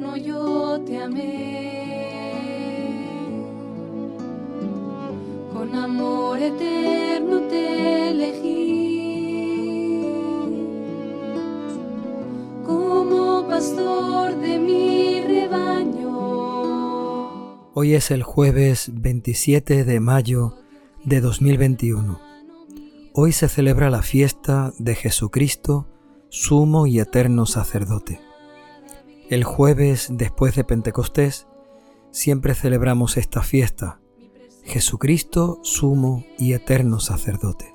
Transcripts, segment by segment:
eterno yo te amé. Con amor eterno te elegí. Como pastor de mi rebaño. Hoy es el jueves 27 de mayo de 2021. Hoy se celebra la fiesta de Jesucristo, sumo y eterno sacerdote. El jueves después de Pentecostés siempre celebramos esta fiesta, Jesucristo, sumo y eterno sacerdote.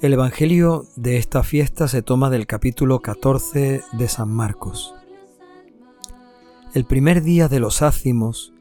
El Evangelio de esta fiesta se toma del capítulo 14 de San Marcos. El primer día de los ácimos,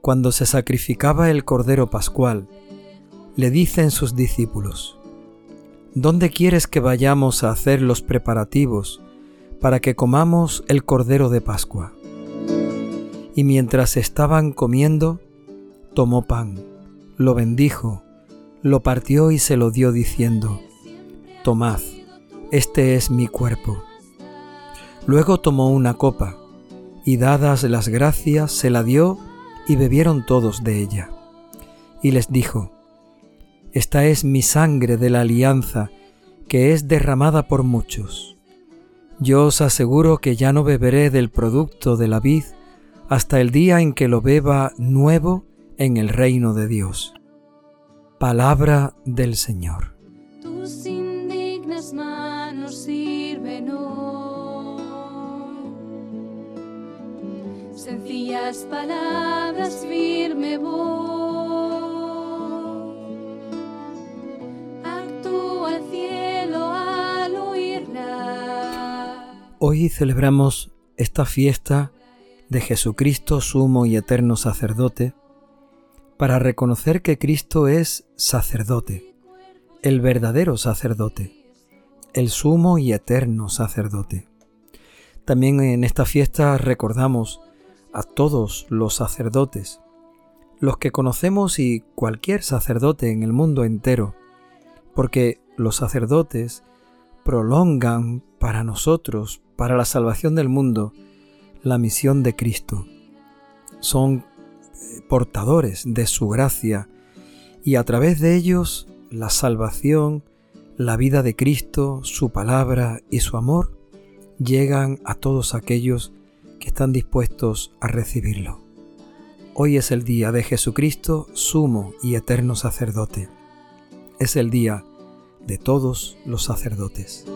cuando se sacrificaba el Cordero Pascual, le dicen sus discípulos, ¿Dónde quieres que vayamos a hacer los preparativos para que comamos el Cordero de Pascua? Y mientras estaban comiendo, tomó pan, lo bendijo, lo partió y se lo dio diciendo, Tomad, este es mi cuerpo. Luego tomó una copa, y dadas las gracias se la dio y bebieron todos de ella. Y les dijo, esta es mi sangre de la alianza, que es derramada por muchos. Yo os aseguro que ya no beberé del producto de la vid hasta el día en que lo beba nuevo en el reino de Dios. Palabra del Señor. Tus indignas manos sirven hoy. Sencillas palabras, firme voz. Hoy celebramos esta fiesta de Jesucristo sumo y eterno sacerdote para reconocer que Cristo es sacerdote, el verdadero sacerdote, el sumo y eterno sacerdote. También en esta fiesta recordamos a todos los sacerdotes, los que conocemos y cualquier sacerdote en el mundo entero, porque los sacerdotes prolongan para nosotros, para la salvación del mundo, la misión de Cristo. Son eh, portadores de su gracia y a través de ellos la salvación, la vida de Cristo, su palabra y su amor llegan a todos aquellos que están dispuestos a recibirlo. Hoy es el día de Jesucristo, sumo y eterno sacerdote. Es el día de todos los sacerdotes.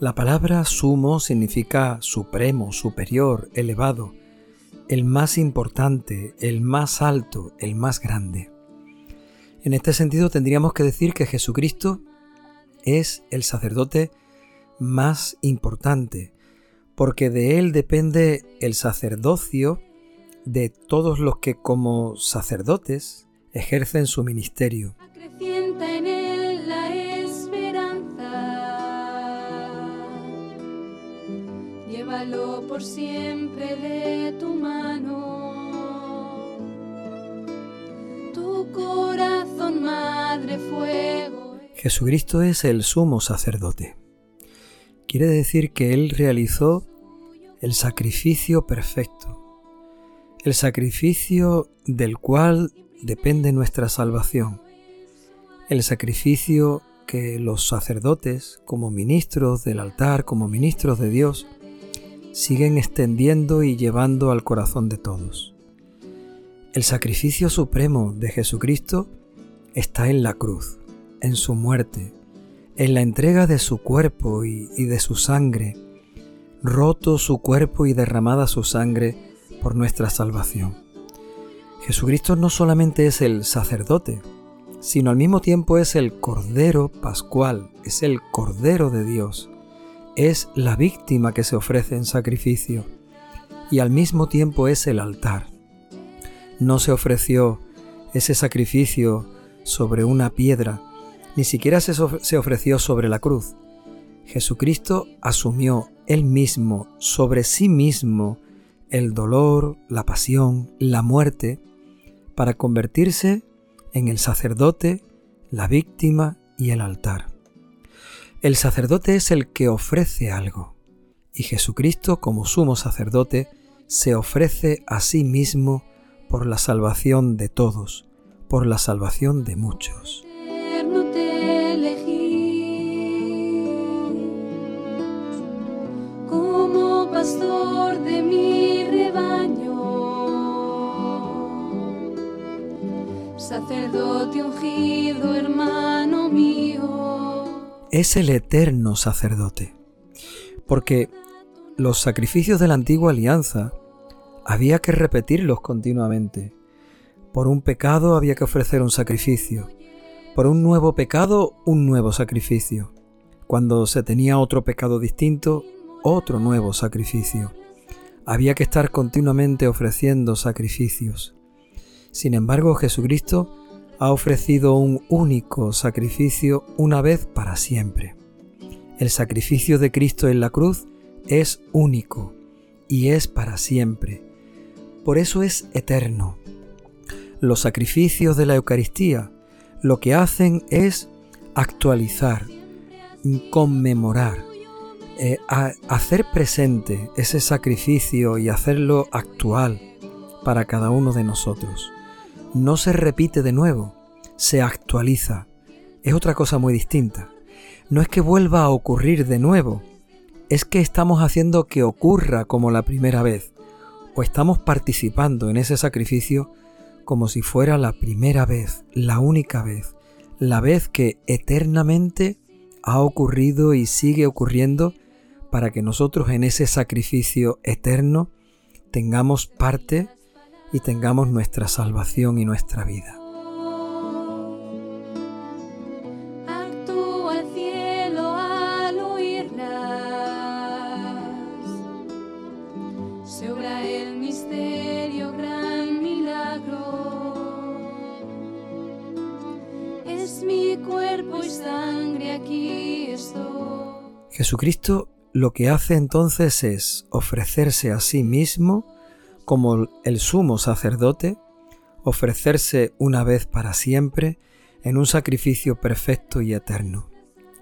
La palabra sumo significa supremo, superior, elevado, el más importante, el más alto, el más grande. En este sentido tendríamos que decir que Jesucristo es el sacerdote más importante, porque de él depende el sacerdocio de todos los que como sacerdotes ejercen su ministerio. Por siempre de tu mano. Tu corazón, madre, fuego. Jesucristo es el sumo sacerdote. Quiere decir que Él realizó el sacrificio perfecto, el sacrificio del cual depende nuestra salvación, el sacrificio que los sacerdotes, como ministros del altar, como ministros de Dios, siguen extendiendo y llevando al corazón de todos. El sacrificio supremo de Jesucristo está en la cruz, en su muerte, en la entrega de su cuerpo y, de su sangre, roto su cuerpo y derramada su sangre por nuestra salvación. Jesucristo no solamente es el sacerdote, sino al mismo tiempo es el Cordero Pascual, es el Cordero de Dios, es la víctima que se ofrece en sacrificio y al mismo tiempo es el altar. No se ofreció ese sacrificio sobre una piedra, ni siquiera se, ofreció sobre la cruz. Jesucristo asumió él mismo sobre sí mismo el dolor, la pasión, la muerte, para convertirse en el sacerdote, la víctima y el altar. El sacerdote es el que ofrece algo, y Jesucristo como sumo sacerdote se ofrece a sí mismo por la salvación de todos, por la salvación de muchos. Es el eterno sacerdote, porque los sacrificios de la antigua alianza había que repetirlos continuamente. Por un pecado había que ofrecer un sacrificio. Por un nuevo pecado, un nuevo sacrificio. Cuando se tenía otro pecado distinto, otro nuevo sacrificio. Había que estar continuamente ofreciendo sacrificios. Sin embargo, Jesucristo ha ofrecido un único sacrificio una vez para siempre. El sacrificio de Cristo en la cruz es único y es para siempre. Por eso es eterno. Los sacrificios de la Eucaristía lo que hacen es actualizar, conmemorar, eh, hacer presente ese sacrificio y hacerlo actual para cada uno de nosotros. No se repite de nuevo, se actualiza. Es otra cosa muy distinta. No es que vuelva a ocurrir de nuevo, es que estamos haciendo que ocurra como la primera vez, o estamos participando en ese sacrificio como si fuera la primera vez, la única vez, la vez que eternamente ha ocurrido y sigue ocurriendo para que nosotros en ese sacrificio eterno tengamos parte y tengamos nuestra salvación y nuestra vida. Actúa el cielo al oírlas. Se obra el misterio, gran milagro. Es mi cuerpo y sangre, aquí estoy. Jesucristo lo que hace entonces es ofrecerse a sí mismo como el sumo sacerdote, ofrecerse una vez para siempre en un sacrificio perfecto y eterno.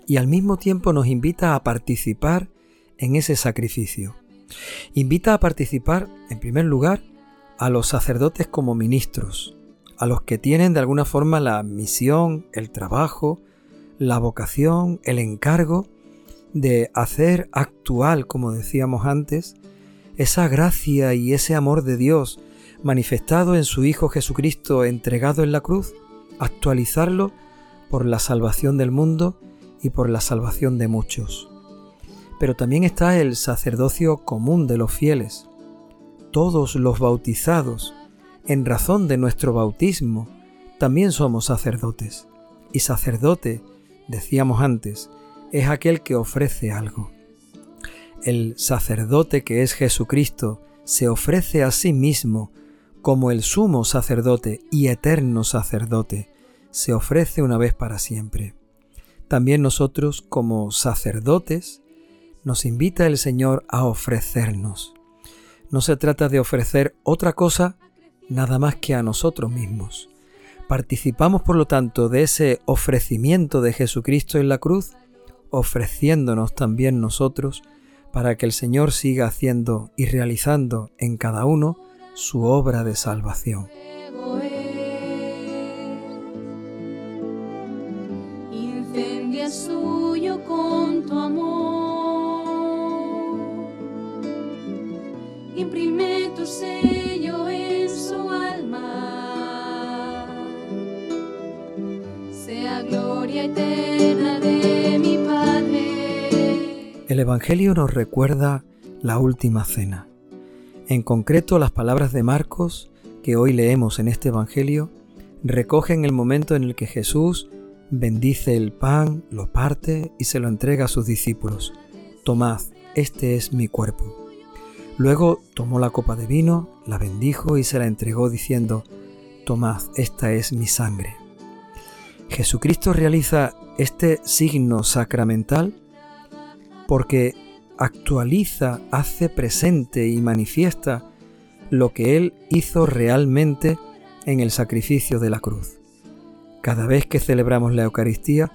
Y al mismo tiempo nos invita a participar en ese sacrificio. Invita a participar, en primer lugar, a los sacerdotes como ministros, a los que tienen de alguna forma la misión, el trabajo, la vocación, el encargo de hacer actual, como decíamos antes, esa gracia y ese amor de Dios manifestado en su Hijo Jesucristo entregado en la cruz, actualizarlo por la salvación del mundo y por la salvación de muchos. Pero también está el sacerdocio común de los fieles. Todos los bautizados, en razón de nuestro bautismo, también somos sacerdotes. Y sacerdote, decíamos antes, es aquel que ofrece algo. El sacerdote que es Jesucristo se ofrece a sí mismo como el sumo sacerdote y eterno sacerdote, se ofrece una vez para siempre. También nosotros como sacerdotes nos invita el Señor a ofrecernos. No se trata de ofrecer otra cosa nada más que a nosotros mismos. Participamos, por lo tanto, de ese ofrecimiento de Jesucristo en la cruz, ofreciéndonos también nosotros para que el Señor siga haciendo y realizando en cada uno su obra de salvación. Incendia suyo con tu amor. Imprime tu sello El Evangelio nos recuerda la última cena. En concreto, las palabras de Marcos que hoy leemos en este Evangelio recogen el momento en el que Jesús bendice el pan, lo parte y se lo entrega a sus discípulos. Tomad, este es mi cuerpo. Luego tomó la copa de vino, la bendijo y se la entregó diciendo, Tomad, esta es mi sangre. Jesucristo realiza este signo sacramental porque actualiza, hace presente y manifiesta lo que Él hizo realmente en el sacrificio de la cruz. Cada vez que celebramos la Eucaristía,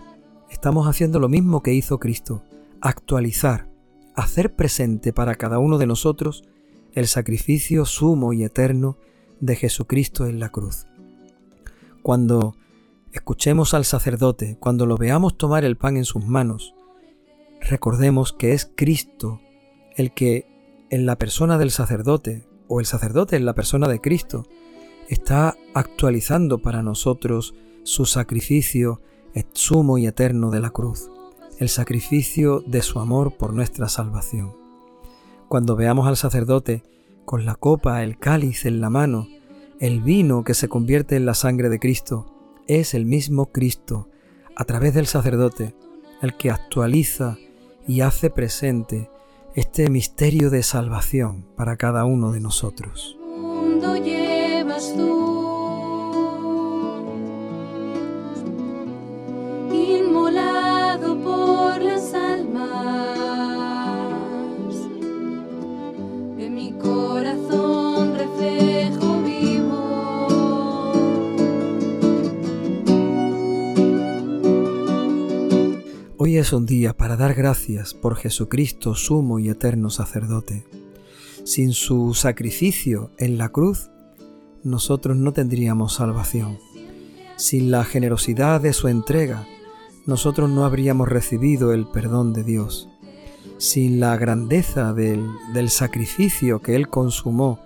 estamos haciendo lo mismo que hizo Cristo, actualizar, hacer presente para cada uno de nosotros el sacrificio sumo y eterno de Jesucristo en la cruz. Cuando escuchemos al sacerdote, cuando lo veamos tomar el pan en sus manos, recordemos que es Cristo el que en la persona del sacerdote, o el sacerdote en la persona de Cristo, está actualizando para nosotros su sacrificio sumo y eterno de la cruz, el sacrificio de su amor por nuestra salvación. Cuando veamos al sacerdote con la copa, el cáliz en la mano, el vino que se convierte en la sangre de Cristo, es el mismo Cristo, a través del sacerdote, el que actualiza y hace presente este misterio de salvación para cada uno de nosotros. mundo llevas tú, inmolado por las almas de mi corazón, reflejo es un día para dar gracias por Jesucristo, sumo y eterno sacerdote. Sin su sacrificio en la cruz, nosotros no tendríamos salvación. Sin la generosidad de su entrega, nosotros no habríamos recibido el perdón de Dios. Sin la grandeza del, del sacrificio que Él consumó,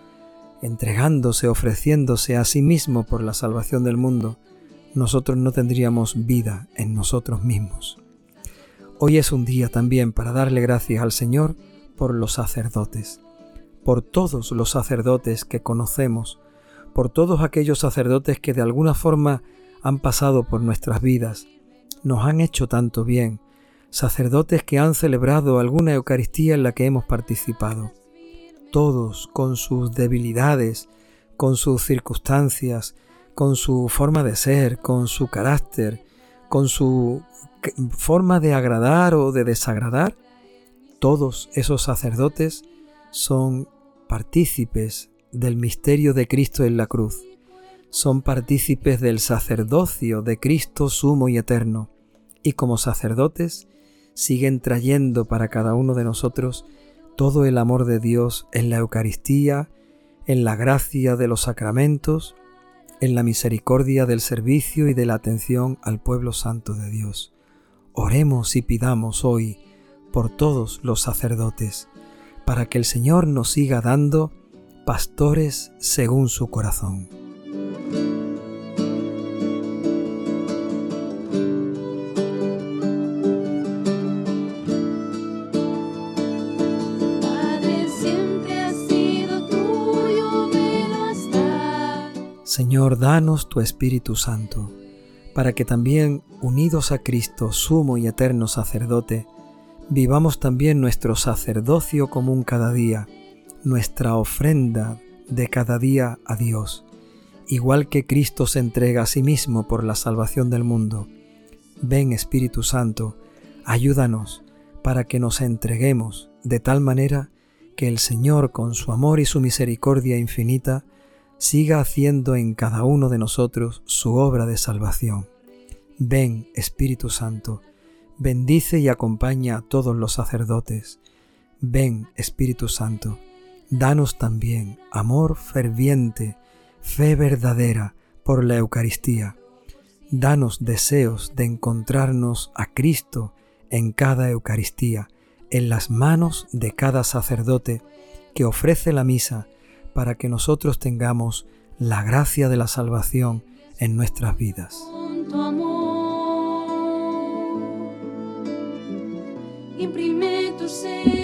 entregándose, ofreciéndose a sí mismo por la salvación del mundo, nosotros no tendríamos vida en nosotros mismos. Hoy es un día también para darle gracias al Señor por los sacerdotes, por todos los sacerdotes que conocemos, por todos aquellos sacerdotes que de alguna forma han pasado por nuestras vidas, nos han hecho tanto bien, sacerdotes que han celebrado alguna Eucaristía en la que hemos participado. Todos, con sus debilidades, con sus circunstancias, con su forma de ser, con su carácter, con su forma de agradar o de desagradar, todos esos sacerdotes son partícipes del misterio de Cristo en la cruz, son partícipes del sacerdocio de Cristo sumo y eterno, y como sacerdotes siguen trayendo para cada uno de nosotros todo el amor de Dios en la Eucaristía, en la gracia de los sacramentos, en la misericordia del servicio y de la atención al pueblo santo de Dios. Oremos y pidamos hoy por todos los sacerdotes, para que el Señor nos siga dando pastores según su corazón. Señor, danos tu Espíritu Santo, para que también, unidos a Cristo, sumo y eterno sacerdote, vivamos también nuestro sacerdocio común cada día, nuestra ofrenda de cada día a Dios, igual que Cristo se entrega a sí mismo por la salvación del mundo. Ven Espíritu Santo, ayúdanos para que nos entreguemos de tal manera que el Señor, con su amor y su misericordia infinita, siga haciendo en cada uno de nosotros su obra de salvación. Ven, Espíritu Santo, bendice y acompaña a todos los sacerdotes. Ven, Espíritu Santo, danos también amor ferviente, fe verdadera por la Eucaristía. Danos deseos de encontrarnos a Cristo en cada Eucaristía, en las manos de cada sacerdote que ofrece la misa para que nosotros tengamos la gracia de la salvación en nuestras vidas. Imprime tu sello